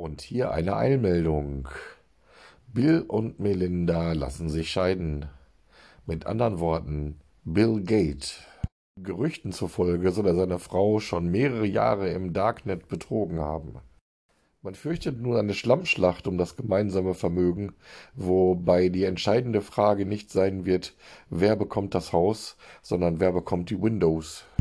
Und hier eine Eilmeldung. Bill und Melinda lassen sich scheiden. Mit anderen Worten, Bill Gate. Gerüchten zufolge soll er seine Frau schon mehrere Jahre im Darknet betrogen haben. Man fürchtet nun eine Schlammschlacht um das gemeinsame Vermögen, wobei die entscheidende Frage nicht sein wird, wer bekommt das Haus, sondern wer bekommt die Windows.